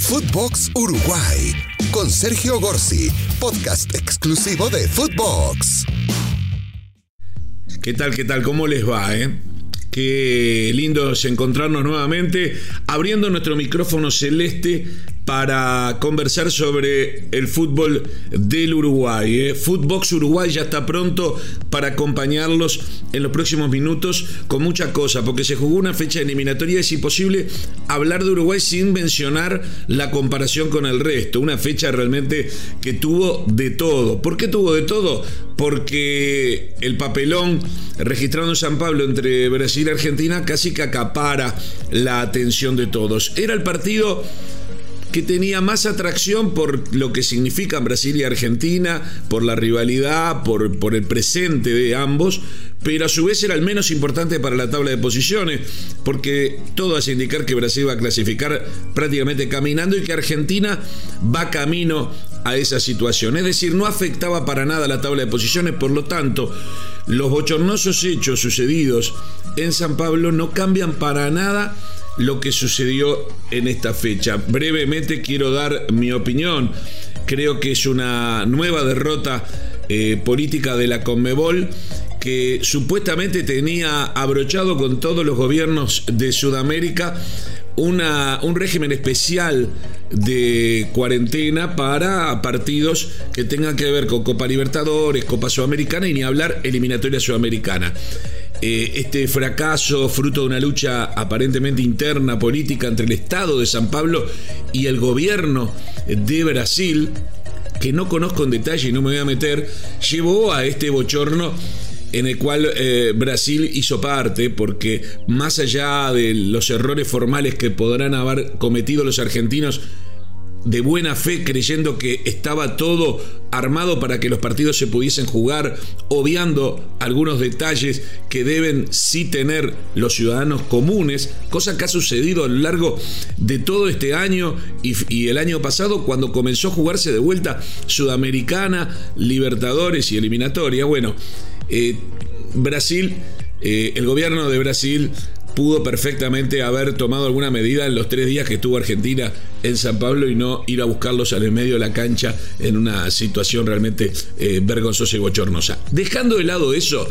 Footbox Uruguay con Sergio Gorsi, podcast exclusivo de Footbox. ¿Qué tal, qué tal? ¿Cómo les va, eh? Qué lindo encontrarnos nuevamente abriendo nuestro micrófono celeste para conversar sobre el fútbol del Uruguay. ¿eh? Footbox Uruguay ya está pronto para acompañarlos en los próximos minutos con mucha cosa, porque se jugó una fecha eliminatoria. Es imposible hablar de Uruguay sin mencionar la comparación con el resto. Una fecha realmente que tuvo de todo. ¿Por qué tuvo de todo? Porque el papelón registrado en San Pablo entre Brasil y Argentina casi que acapara la atención de todos. Era el partido que tenía más atracción por lo que significan Brasil y Argentina, por la rivalidad, por, por el presente de ambos, pero a su vez era el menos importante para la tabla de posiciones, porque todo hace indicar que Brasil va a clasificar prácticamente caminando y que Argentina va camino a esa situación. Es decir, no afectaba para nada la tabla de posiciones, por lo tanto, los bochornosos hechos sucedidos en San Pablo no cambian para nada lo que sucedió en esta fecha. Brevemente quiero dar mi opinión. Creo que es una nueva derrota eh, política de la Conmebol que supuestamente tenía abrochado con todos los gobiernos de Sudamérica una, un régimen especial de cuarentena para partidos que tengan que ver con Copa Libertadores, Copa Sudamericana y ni hablar eliminatoria sudamericana. Eh, este fracaso, fruto de una lucha aparentemente interna política entre el Estado de San Pablo y el gobierno de Brasil, que no conozco en detalle y no me voy a meter, llevó a este bochorno en el cual eh, Brasil hizo parte, porque más allá de los errores formales que podrán haber cometido los argentinos, de buena fe creyendo que estaba todo armado para que los partidos se pudiesen jugar, obviando algunos detalles que deben sí tener los ciudadanos comunes, cosa que ha sucedido a lo largo de todo este año y, el año pasado cuando comenzó a jugarse de vuelta Sudamericana, Libertadores y Eliminatoria. Bueno, eh, Brasil, eh, el gobierno de Brasil pudo perfectamente haber tomado alguna medida en los tres días que estuvo Argentina en San Pablo y no ir a buscarlos al medio de la cancha en una situación realmente eh, vergonzosa y bochornosa. Dejando de lado eso,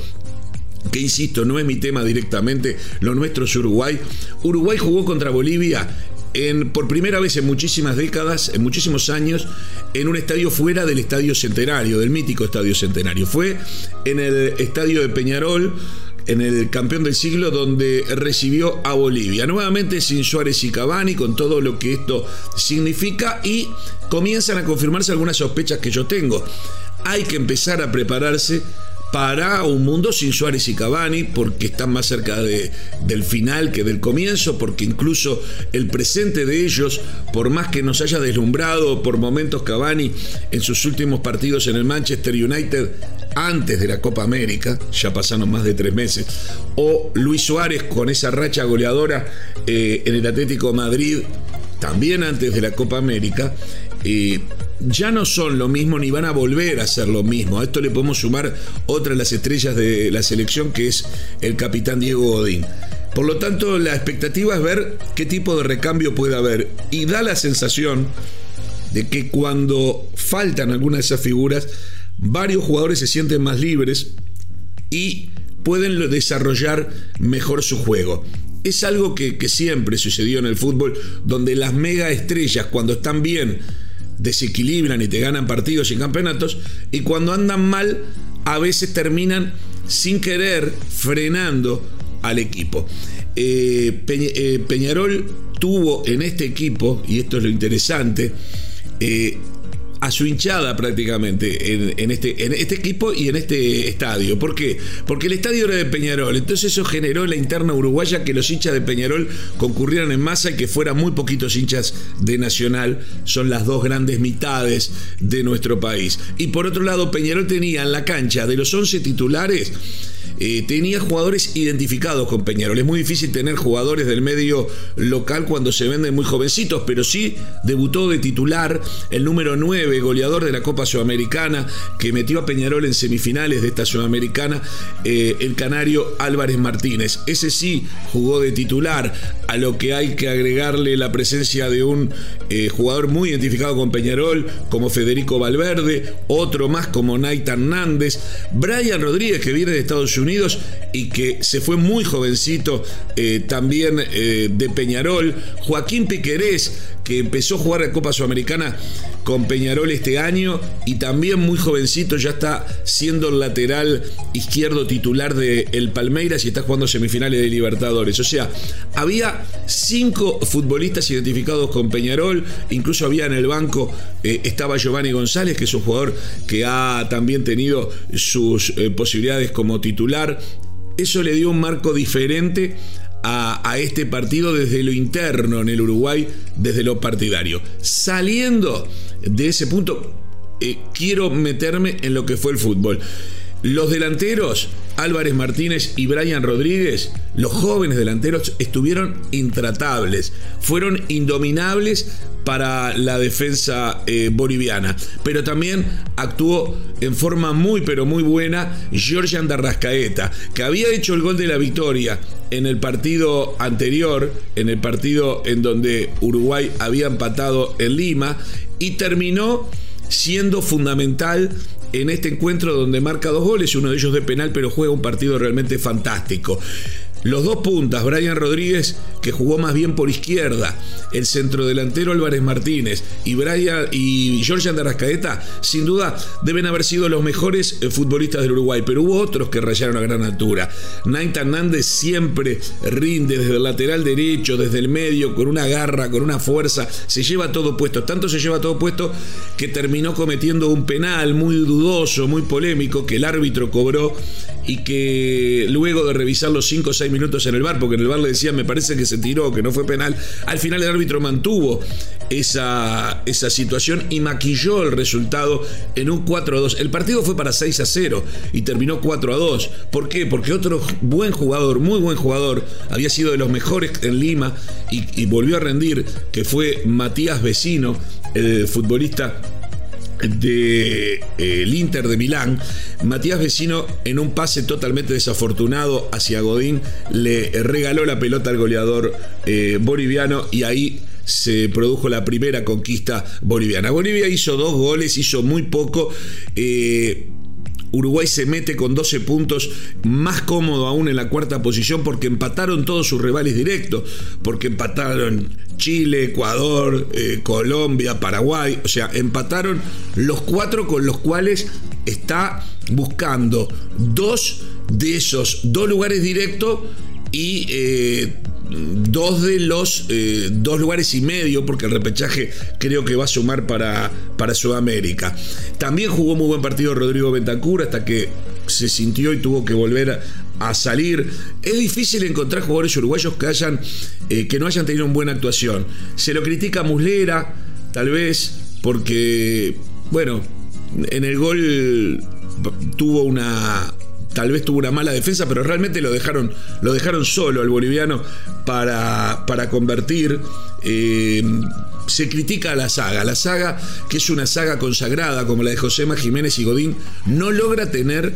que insisto, no es mi tema directamente, lo nuestro es Uruguay. Uruguay jugó contra Bolivia en, por primera vez en muchísimas décadas, en muchísimos años, en un estadio fuera del Estadio Centenario, del mítico Estadio Centenario. Fue en el Estadio de Peñarol en el campeón del siglo donde recibió a Bolivia. Nuevamente sin Suárez y Cavani, con todo lo que esto significa y comienzan a confirmarse algunas sospechas que yo tengo. Hay que empezar a prepararse para un mundo sin Suárez y Cavani, porque están más cerca de, del final que del comienzo, porque incluso el presente de ellos, por más que nos haya deslumbrado por momentos Cavani en sus últimos partidos en el Manchester United, antes de la Copa América, ya pasaron más de tres meses, o Luis Suárez con esa racha goleadora eh, en el Atlético Madrid, también antes de la Copa América, eh, ya no son lo mismo ni van a volver a ser lo mismo. A esto le podemos sumar otra de las estrellas de la selección que es el capitán Diego Godín. Por lo tanto, la expectativa es ver qué tipo de recambio puede haber. Y da la sensación de que cuando faltan algunas de esas figuras, varios jugadores se sienten más libres y pueden desarrollar mejor su juego. Es algo que, que siempre sucedió en el fútbol, donde las mega estrellas, cuando están bien, desequilibran y te ganan partidos y campeonatos, y cuando andan mal, a veces terminan sin querer frenando al equipo. Eh, eh, Peñarol tuvo en este equipo, y esto es lo interesante, eh, a su hinchada prácticamente en, este, en este equipo y en este estadio. ¿Por qué? Porque el estadio era de Peñarol, entonces eso generó en la interna uruguaya que los hinchas de Peñarol concurrieran en masa y que fueran muy poquitos hinchas de Nacional, son las dos grandes mitades de nuestro país. Y por otro lado, Peñarol tenía en la cancha de los 11 titulares, eh, tenía jugadores identificados con Peñarol. Es muy difícil tener jugadores del medio local cuando se venden muy jovencitos, pero sí debutó de titular el número 9, goleador de la Copa Sudamericana, que metió a Peñarol en semifinales de esta Sudamericana, eh, el canario Álvarez Martínez. Ese sí jugó de titular, a lo que hay que agregarle la presencia de un eh, jugador muy identificado con Peñarol, como Federico Valverde, otro más como Naita Hernández, Brian Rodríguez, que viene de Estados Unidos y que se fue muy jovencito eh, también de Peñarol, Joaquín Piquerés, que empezó a jugar la Copa Sudamericana con Peñarol este año y también muy jovencito ya está siendo el lateral izquierdo titular de Palmeiras y está jugando semifinales de Libertadores. O sea, había cinco futbolistas identificados con Peñarol, incluso había en el banco, eh, estaba Giovanni González, que es un jugador que ha también tenido sus eh, posibilidades como titular. Eso le dio un marco diferente a, este partido desde lo interno en el Uruguay, desde lo partidario. Saliendo de ese punto, eh, quiero meterme en lo que fue el fútbol. Los delanteros, Álvarez Martínez y Brian Rodríguez, los jóvenes delanteros, estuvieron intratables, fueron indominables para la defensa eh, boliviana. Pero también actuó en forma muy pero muy buena Georgian Darrascaeta, que había hecho el gol de la victoria en el partido anterior, en el partido en donde Uruguay había empatado en Lima y terminó siendo fundamental en este encuentro donde marca dos goles, uno de ellos de penal, pero juega un partido realmente fantástico. Los dos puntas, Brian Rodríguez, que jugó más bien por izquierda, el centrodelantero Álvarez Martínez y Brian y George Andarrascaeta, sin duda deben haber sido los mejores eh, futbolistas del Uruguay, pero hubo otros que rayaron a gran altura. Naita Hernández siempre rinde desde el lateral derecho, desde el medio, con una garra, con una fuerza, se lleva todo puesto, tanto se lleva todo puesto que terminó cometiendo un penal muy dudoso, muy polémico, que el árbitro cobró y que luego de revisar los 5 o 6 minutos en el bar, porque en el bar le decían me parece que se tiró, que no fue penal, al final el árbitro mantuvo esa, esa situación y maquilló el resultado en un 4 a 2. El partido fue para 6 a 0 y terminó 4 a 2. ¿Por qué? Porque otro buen jugador, muy buen jugador, había sido de los mejores en Lima y, y volvió a rendir, que fue Matías Vecino, el futbolista de, el Inter de Milán, Matías Vecino en un pase totalmente desafortunado hacia Godín le regaló la pelota al goleador eh, boliviano y ahí se produjo la primera conquista boliviana. Bolivia hizo dos goles, hizo muy poco. Eh, Uruguay se mete con 12 puntos, más cómodo aún en la cuarta posición porque empataron todos sus rivales directos, porque empataron Chile, Ecuador, eh, Colombia, Paraguay, o sea, empataron los cuatro con los cuales está buscando dos de esos dos lugares directos y eh, dos de los eh, dos lugares y medio, porque el repechaje creo que va a sumar para, para Sudamérica. También jugó muy buen partido Rodrigo Bentancur hasta que se sintió y tuvo que volver a, salir. Es difícil encontrar jugadores uruguayos que hayan eh, que no hayan tenido una buena actuación. Se lo critica Muslera, tal vez, porque, bueno, en el gol tuvo una tal vez tuvo una mala defensa, pero realmente lo dejaron, lo dejaron solo al boliviano para, para convertir. Eh, se critica a la saga. La saga, que es una saga consagrada como la de Josema Jiménez y Godín, no logra tener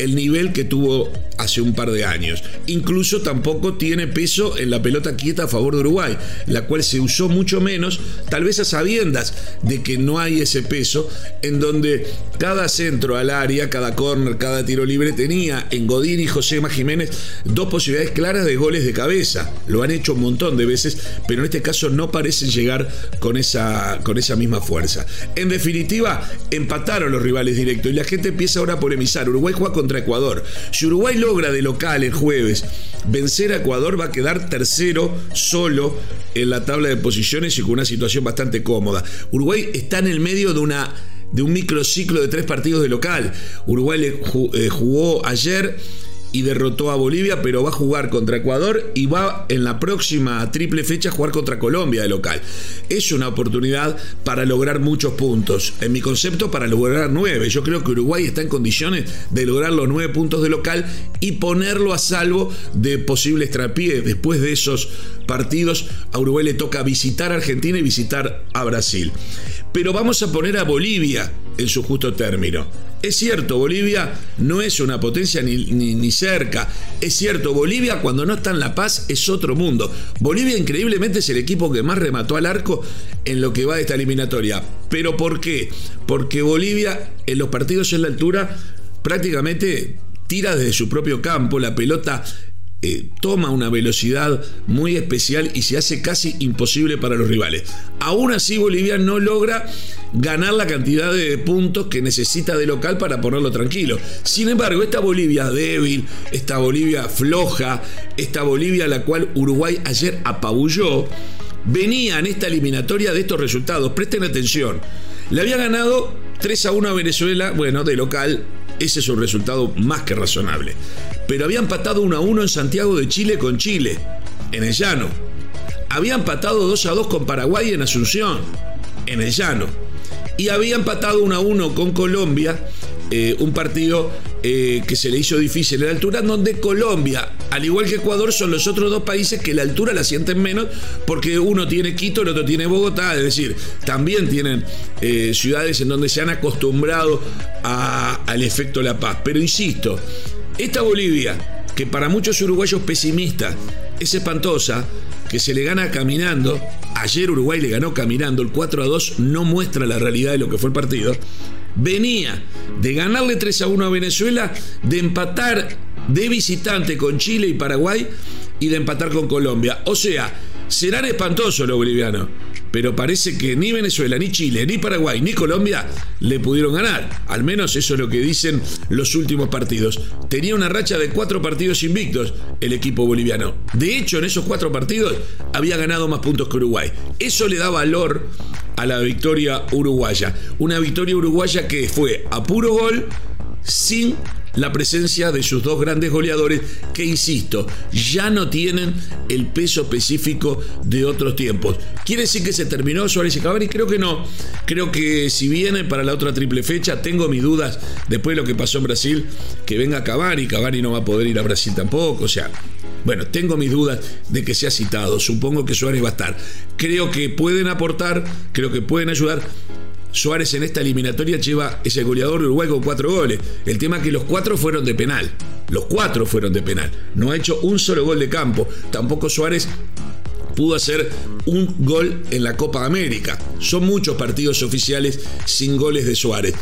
el nivel que tuvo hace un par de años. Incluso tampoco tiene peso en la pelota quieta a favor de Uruguay, la cual se usó mucho menos, tal vez a sabiendas de que no hay ese peso, en donde cada centro al área, cada córner, cada tiro libre tenía en Godín y José Jiménez dos posibilidades claras de goles de cabeza. Lo han hecho un montón de veces, pero en este caso no parecen llegar con esa, con esa misma fuerza. En definitiva, empataron los rivales directos y la gente empieza ahora a polemizar. Uruguay juega contra Ecuador. Si Uruguay logra de local el jueves vencer a Ecuador, va a quedar tercero solo en la tabla de posiciones y con una situación bastante cómoda. Uruguay está en el medio de una de un microciclo de tres partidos de local. Uruguay eh, jugó ayer y derrotó a Bolivia, pero va a jugar contra Ecuador y va en la próxima triple fecha a jugar contra Colombia de local. Es una oportunidad para lograr muchos puntos. En mi concepto, para lograr nueve. Yo creo que Uruguay está en condiciones de lograr los nueve puntos de local y ponerlo a salvo de posibles trapiés. Después de esos partidos, a Uruguay le toca visitar a Argentina y visitar a Brasil. Pero vamos a poner a Bolivia en su justo término. Es cierto, Bolivia no es una potencia ni, ni, cerca. Es cierto, Bolivia cuando no está en La Paz es otro mundo. Bolivia increíblemente es el equipo que más remató al arco en lo que va de esta eliminatoria. ¿Pero por qué? Porque Bolivia en los partidos en la altura prácticamente tira desde su propio campo, la pelota eh, toma una velocidad muy especial y se hace casi imposible para los rivales. Aún así Bolivia no logra ganar la cantidad de puntos que necesita de local para ponerlo tranquilo. Sin embargo, esta Bolivia débil, esta Bolivia floja, esta Bolivia a la cual Uruguay ayer apabulló, venía en esta eliminatoria de estos resultados. Presten atención. Le había ganado 3 a 1 a Venezuela, bueno, de local, ese es un resultado más que razonable pero había empatado 1 a 1 en Santiago de Chile con Chile, en el llano. Había empatado 2 a 2 con Paraguay en Asunción, en el llano. Y había empatado 1 a 1 con Colombia, eh, un partido eh, que se le hizo difícil. En la altura, donde Colombia, al igual que Ecuador, son los otros dos países que la altura la sienten menos, porque uno tiene Quito, el otro tiene Bogotá, es decir, también tienen eh, ciudades en donde se han acostumbrado al efecto La Paz. Pero insisto, esta Bolivia, que para muchos uruguayos pesimistas es espantosa, que se le gana caminando, ayer Uruguay le ganó caminando, el 4 a 2 no muestra la realidad de lo que fue el partido, venía de ganarle 3 a 1 a Venezuela, de empatar de visitante con Chile y Paraguay y de empatar con Colombia. O sea, serán espantosos los bolivianos pero parece que ni Venezuela, ni Chile, ni Paraguay, ni Colombia le pudieron ganar. Al menos eso es lo que dicen los últimos partidos. Tenía una racha de cuatro partidos invictos el equipo boliviano. De hecho, en esos cuatro partidos había ganado más puntos que Uruguay. Eso le da valor a la victoria uruguaya. Una victoria uruguaya que fue a puro gol, sin la presencia de sus dos grandes goleadores que, insisto, ya no tienen el peso específico de otros tiempos. ¿Quiere decir que se terminó Suárez y Cavani? Creo que no. Creo que si viene para la otra triple fecha, tengo mis dudas después de lo que pasó en Brasil, que venga Cavani, Cavani no va a poder ir a Brasil tampoco, o sea, bueno, tengo mis dudas de que sea citado. Supongo que Suárez va a estar. Creo que pueden aportar, creo que pueden ayudar, Suárez en esta eliminatoria lleva ese goleador de Uruguay con cuatro goles. El tema es que los cuatro fueron de penal. Los cuatro fueron de penal. No ha hecho un solo gol de campo. Tampoco Suárez pudo hacer un gol en la Copa América. Son muchos partidos oficiales sin goles de Suárez.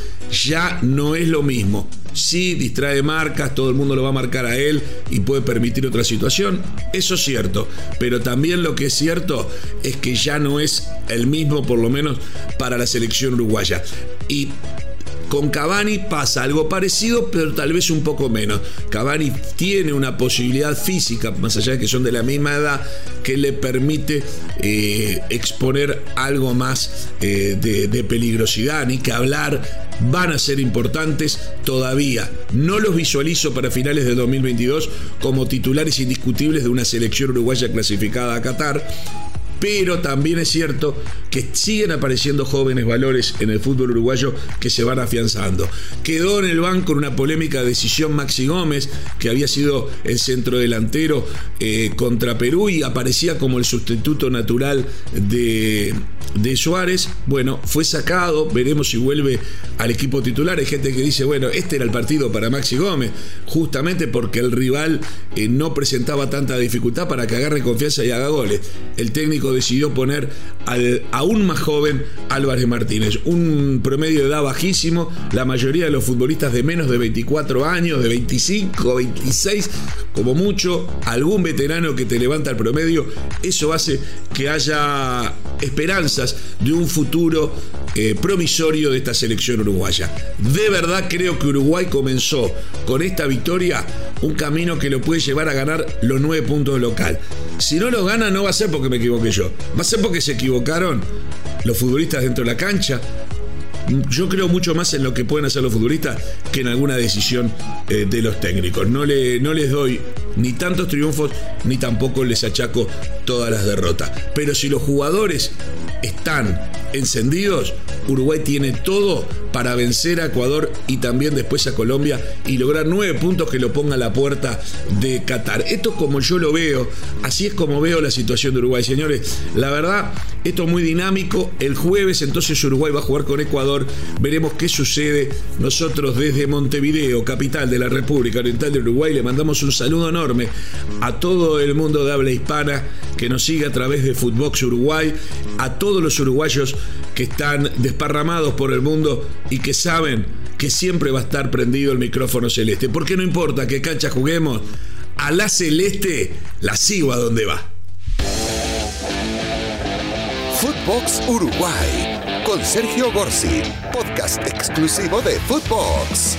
Ya no es lo mismo. Sí, distrae marcas, todo el mundo lo va a marcar a él y puede permitir otra situación. Eso es cierto. Pero también lo que es cierto es que ya no es el mismo, por lo menos para la selección uruguaya. Y con Cavani pasa algo parecido, pero tal vez un poco menos. Cavani tiene una posibilidad física, más allá de que son de la misma edad, que le permite eh, exponer algo más eh, de, de peligrosidad, ni que hablar van a ser importantes todavía. No los visualizo para finales de 2022 como titulares indiscutibles de una selección uruguaya clasificada a Qatar, pero también es cierto que siguen apareciendo jóvenes valores en el fútbol uruguayo que se van afianzando. Quedó en el banco una polémica decisión Maxi Gómez, que había sido el centrodelantero eh, contra Perú y aparecía como el sustituto natural de, de Suárez. Bueno, fue sacado, veremos si vuelve al equipo titular. Hay gente que dice, bueno, este era el partido para Maxi Gómez, justamente porque el rival eh, no presentaba tanta dificultad para que agarre confianza y haga goles. El técnico decidió poner al aún más joven Álvarez Martínez. Un promedio de edad bajísimo, la mayoría de los futbolistas de menos de 24 años, de 25, 26, como mucho, algún veterano que te levanta el promedio, eso hace que haya esperanzas de un futuro eh, promisorio de esta selección uruguaya. De verdad creo que Uruguay comenzó con esta victoria un camino que lo puede llevar a ganar los nueve puntos local. Si no lo gana no va a ser porque me equivoqué yo, va a ser porque se equivocaron los futbolistas dentro de la cancha, yo creo mucho más en lo que pueden hacer los futbolistas que en alguna decisión eh, de los técnicos. No, le, no les doy ni tantos triunfos ni tampoco les achaco todas las derrotas. Pero si los jugadores están encendidos, Uruguay tiene todo para vencer a Ecuador y también después a Colombia y lograr nueve puntos que lo ponga a la puerta de Qatar. Esto es como yo lo veo, así es como veo la situación de Uruguay. Señores, la verdad, esto es muy dinámico. El jueves entonces Uruguay va a jugar con Ecuador. Veremos qué sucede. Nosotros desde Montevideo, capital de la República Oriental de Uruguay, le mandamos un saludo enorme a todo el mundo de habla hispana que nos sigue a través de Footbox Uruguay, a todos los uruguayos que están desparramados por el mundo y que saben que siempre va a estar prendido el micrófono celeste. Porque no importa qué cancha juguemos, a la celeste la sigo a donde va. Footbox Uruguay con Sergio Gorsi, podcast exclusivo de Footbox.